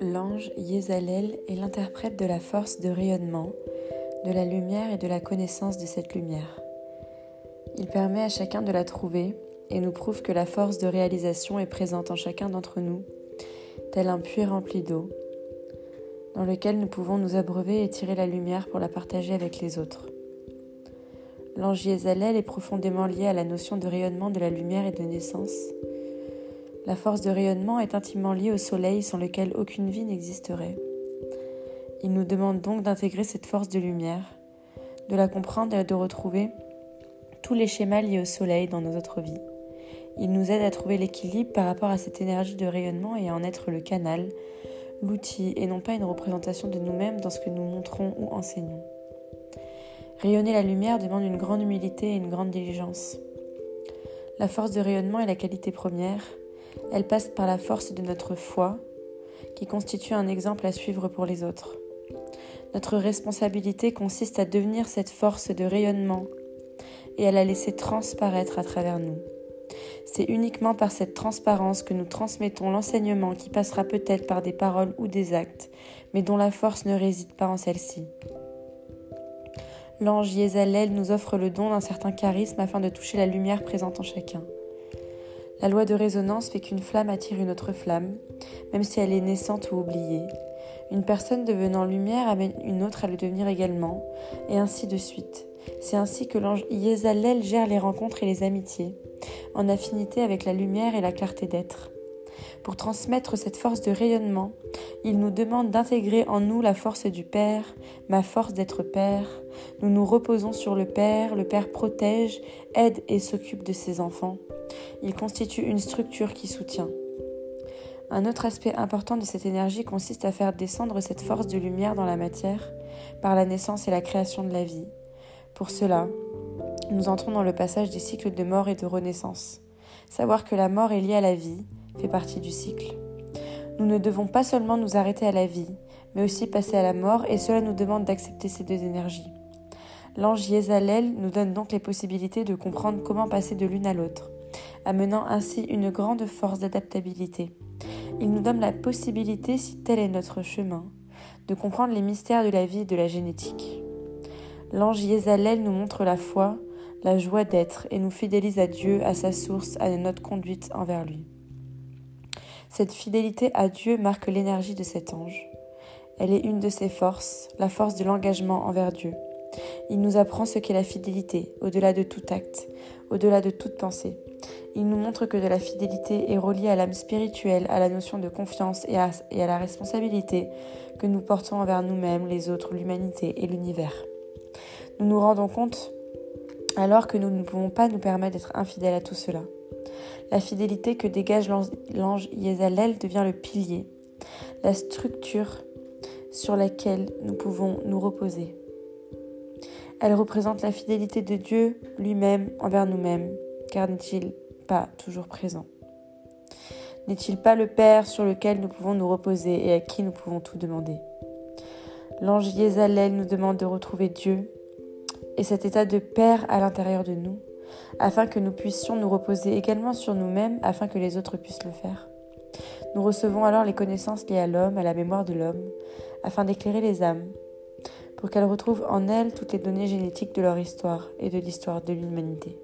L'ange Yézalel est l'interprète de la force de rayonnement, de la lumière et de la connaissance de cette lumière. Il permet à chacun de la trouver et nous prouve que la force de réalisation est présente en chacun d'entre nous, tel un puits rempli d'eau, dans lequel nous pouvons nous abreuver et tirer la lumière pour la partager avec les autres. L'ange Yézalel est profondément lié à la notion de rayonnement de la lumière et de naissance. La force de rayonnement est intimement liée au soleil sans lequel aucune vie n'existerait. Il nous demande donc d'intégrer cette force de lumière, de la comprendre et de retrouver tous les schémas liés au soleil dans nos autres vies. Il nous aide à trouver l'équilibre par rapport à cette énergie de rayonnement et à en être le canal, l'outil et non pas une représentation de nous-mêmes dans ce que nous montrons ou enseignons. Rayonner la lumière demande une grande humilité et une grande diligence. La force de rayonnement est la qualité première. Elle passe par la force de notre foi, qui constitue un exemple à suivre pour les autres. Notre responsabilité consiste à devenir cette force de rayonnement et à la laisser transparaître à travers nous. C'est uniquement par cette transparence que nous transmettons l'enseignement qui passera peut-être par des paroles ou des actes, mais dont la force ne réside pas en celle-ci. L'ange Yézalel nous offre le don d'un certain charisme afin de toucher la lumière présente en chacun. La loi de résonance fait qu'une flamme attire une autre flamme, même si elle est naissante ou oubliée. Une personne devenant lumière amène une autre à le devenir également, et ainsi de suite. C'est ainsi que l'ange Yézalel gère les rencontres et les amitiés en affinité avec la lumière et la clarté d'être. Pour transmettre cette force de rayonnement, il nous demande d'intégrer en nous la force du Père, ma force d'être Père. Nous nous reposons sur le Père, le Père protège, aide et s'occupe de ses enfants. Il constitue une structure qui soutient. Un autre aspect important de cette énergie consiste à faire descendre cette force de lumière dans la matière par la naissance et la création de la vie. Pour cela, nous entrons dans le passage des cycles de mort et de renaissance. Savoir que la mort est liée à la vie fait partie du cycle. Nous ne devons pas seulement nous arrêter à la vie, mais aussi passer à la mort, et cela nous demande d'accepter ces deux énergies. L'ange Yézalel nous donne donc les possibilités de comprendre comment passer de l'une à l'autre, amenant ainsi une grande force d'adaptabilité. Il nous donne la possibilité, si tel est notre chemin, de comprendre les mystères de la vie et de la génétique. L'ange Yézalel nous montre la foi, la joie d'être et nous fidélise à Dieu, à sa source, à notre conduite envers lui. Cette fidélité à Dieu marque l'énergie de cet ange. Elle est une de ses forces, la force de l'engagement envers Dieu. Il nous apprend ce qu'est la fidélité, au-delà de tout acte, au-delà de toute pensée. Il nous montre que de la fidélité est reliée à l'âme spirituelle, à la notion de confiance et à, la responsabilité que nous portons envers nous-mêmes, les autres, l'humanité et l'univers. Nous nous rendons compte alors que nous ne pouvons pas nous permettre d'être infidèles à tout cela. La fidélité que dégage l'ange Yézalel devient le pilier, la structure sur laquelle nous pouvons nous reposer. Elle représente la fidélité de Dieu lui-même envers nous-mêmes, car n'est-il pas toujours présent? N'est-il pas le Père sur lequel nous pouvons nous reposer et à qui nous pouvons tout demander? L'ange Yézalel nous demande de retrouver Dieu et cet état de Père à l'intérieur de nous, afin que nous puissions nous reposer également sur nous-mêmes, afin que les autres puissent le faire. Nous recevons alors les connaissances liées à l'homme, à la mémoire de l'homme, afin d'éclairer les âmes, pour qu'elles retrouvent en elles toutes les données génétiques de leur histoire et de l'histoire de l'humanité.